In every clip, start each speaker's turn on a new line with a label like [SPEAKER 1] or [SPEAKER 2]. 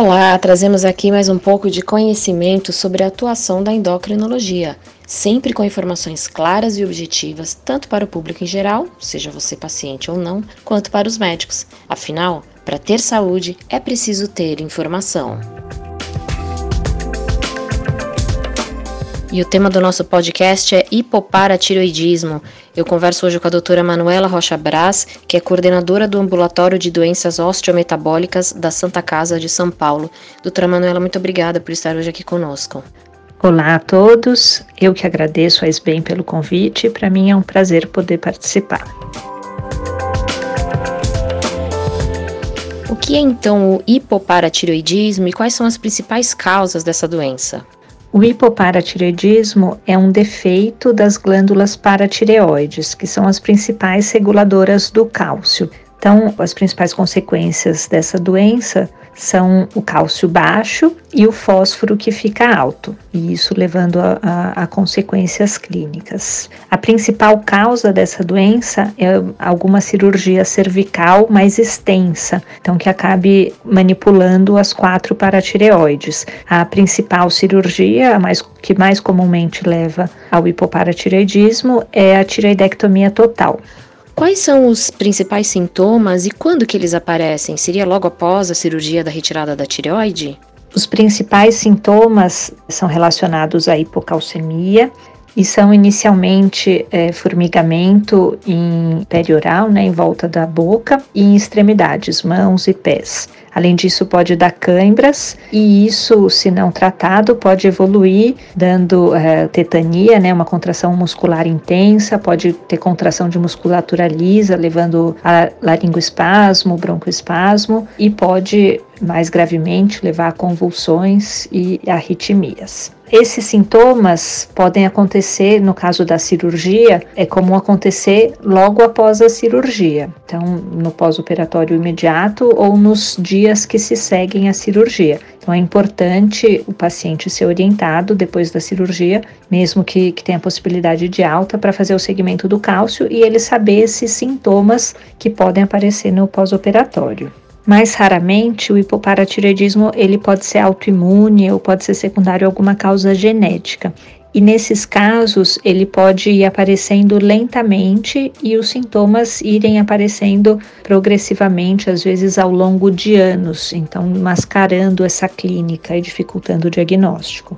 [SPEAKER 1] Olá, trazemos aqui mais um pouco de conhecimento sobre a atuação da endocrinologia, sempre com informações claras e objetivas, tanto para o público em geral, seja você paciente ou não, quanto para os médicos. Afinal, para ter saúde é preciso ter informação. E o tema do nosso podcast é hipoparatiroidismo. Eu converso hoje com a doutora Manuela Rocha Braz, que é coordenadora do Ambulatório de Doenças Osteometabólicas da Santa Casa de São Paulo. Doutora Manuela, muito obrigada por estar hoje aqui conosco.
[SPEAKER 2] Olá a todos, eu que agradeço a SBEM pelo convite, para mim é um prazer poder participar.
[SPEAKER 1] O que é então o hipoparatiroidismo e quais são as principais causas dessa doença?
[SPEAKER 2] O hipoparatireoidismo é um defeito das glândulas paratireoides, que são as principais reguladoras do cálcio. Então, as principais consequências dessa doença são o cálcio baixo e o fósforo que fica alto, e isso levando a, a, a, consequências clínicas. A principal causa dessa doença é alguma cirurgia cervical mais extensa, então que acabe manipulando as quatro paratireoides. A principal cirurgia, a mais, que mais comumente leva ao hipoparatireoidismo, é a tireoidectomia total.
[SPEAKER 1] Quais são os principais sintomas e quando que eles aparecem? Seria logo após a cirurgia da retirada da tireoide?
[SPEAKER 2] Os principais sintomas são relacionados à hipocalcemia e são inicialmente é, formigamento em perioral, né, em volta da boca, e em extremidades, mãos e pés. Além disso, pode dar câimbras e isso, se não tratado, pode evoluir dando é, tetania, né, uma contração muscular intensa, pode ter contração de musculatura lisa, levando a laringoespasmo, broncoespasmo e pode mais gravemente levar a convulsões e arritmias. Esses sintomas podem acontecer, no caso da cirurgia, é comum acontecer logo após a cirurgia, então no pós-operatório imediato ou nos dias que se seguem à cirurgia. Então é importante o paciente ser orientado depois da cirurgia, mesmo que, que tenha possibilidade de alta, para fazer o segmento do cálcio e ele saber esses sintomas que podem aparecer no pós-operatório. Mais raramente, o hipoparatireoidismo ele pode ser autoimune ou pode ser secundário a alguma causa genética. E nesses casos, ele pode ir aparecendo lentamente e os sintomas irem aparecendo progressivamente, às vezes ao longo de anos, então mascarando essa clínica e dificultando o diagnóstico.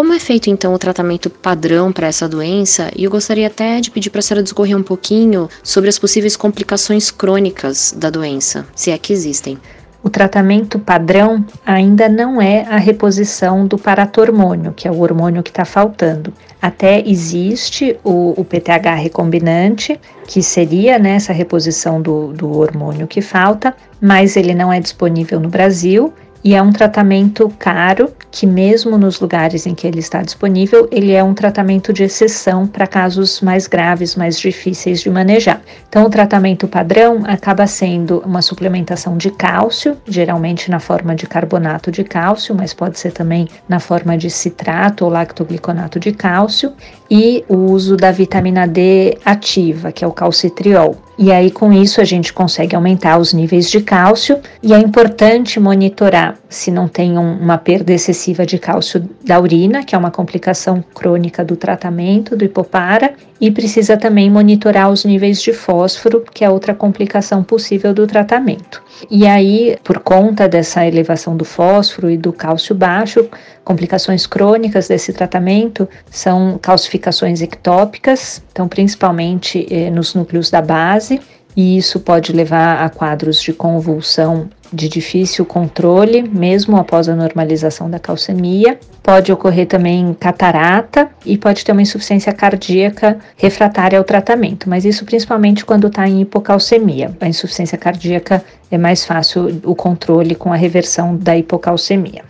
[SPEAKER 1] Como é feito então o tratamento padrão para essa doença? E eu gostaria até de pedir para a senhora discorrer um pouquinho sobre as possíveis complicações crônicas da doença, se é que existem.
[SPEAKER 2] O tratamento padrão ainda não é a reposição do paratormônio, que é o hormônio que está faltando. Até existe o, o, PTH recombinante, que seria né, essa reposição do, do hormônio que falta, mas ele não é disponível no Brasil e é um tratamento caro que mesmo nos lugares em que ele está disponível, ele é um tratamento de exceção para casos mais graves, mais difíceis de manejar. Então, o tratamento padrão acaba sendo uma suplementação de cálcio, geralmente na forma de carbonato de cálcio, mas pode ser também na forma de citrato ou lactogliconato de cálcio, e o uso da vitamina D ativa, que é o calcitriol. E aí, com isso, a gente consegue aumentar os níveis de cálcio, e é importante monitorar se não tem um, uma perda excessiva de cálcio da urina, que é uma complicação crônica do tratamento do hipopara, e precisa também monitorar os níveis de fósforo, que é outra complicação possível do tratamento. E aí, por conta dessa elevação do fósforo e do cálcio baixo, complicações crônicas desse tratamento são calcificações ectópicas, então principalmente eh, nos núcleos da base, e isso pode levar a quadros de convulsão de difícil controle, mesmo após a normalização da calcemia. Pode ocorrer também catarata e pode ter uma insuficiência cardíaca refratária ao tratamento, mas isso principalmente quando está em hipocalcemia. A insuficiência cardíaca é mais fácil o controle com a reversão da hipocalcemia.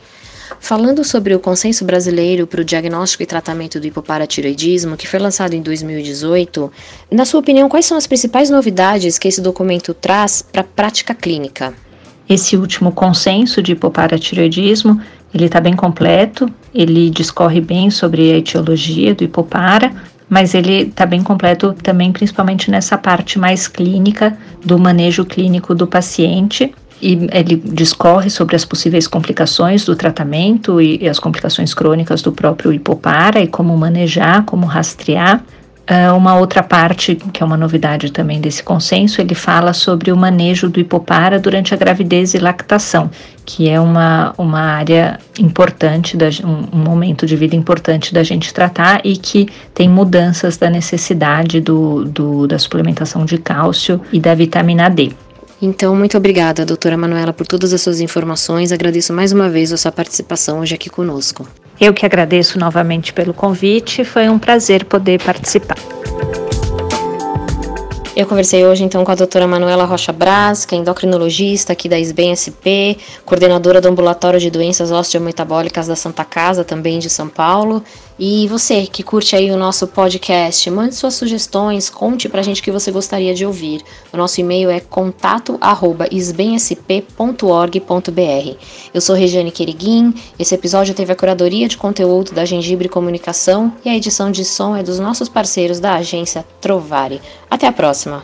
[SPEAKER 1] Falando sobre o Consenso Brasileiro para o Diagnóstico e Tratamento do Hipoparatiroidismo, que foi lançado em 2018, na sua opinião, quais são as principais novidades que esse documento traz para a prática clínica?
[SPEAKER 2] Esse último consenso de hipoparatireoidismo, ele está bem completo, ele discorre bem sobre a etiologia do hipopara, mas ele está bem completo também, principalmente nessa parte mais clínica do manejo clínico do paciente e ele discorre sobre as possíveis complicações do tratamento e, e, as complicações crônicas do próprio hipopara e como manejar, como rastrear. Uh, uma outra parte, que é uma novidade também desse consenso, ele fala sobre o manejo do hipopara durante a gravidez e lactação, que é uma, uma área importante, da, um, um momento de vida importante da gente tratar e que tem mudanças da necessidade do, do, da suplementação de cálcio e da vitamina D.
[SPEAKER 1] Então, muito obrigada, doutora Manuela, por todas as suas informações. Agradeço mais uma vez a sua participação hoje aqui conosco.
[SPEAKER 2] Eu que agradeço novamente pelo convite, foi um prazer poder participar.
[SPEAKER 1] Eu conversei hoje então com a doutora Manuela Rocha Braz, que é endocrinologista aqui da SBEM SP, coordenadora do Ambulatório de Doenças Osteometabólicas da Santa Casa, também de São Paulo. E você que curte aí o nosso podcast, mande suas sugestões, conte pra gente o que você gostaria de ouvir. O nosso e-mail é contato@isbemsp.org.br. Eu sou Regiane Queriguin. Esse episódio teve a curadoria de conteúdo da Gengibre Comunicação e a edição de som é dos nossos parceiros da agência Trovare. Até a 吗？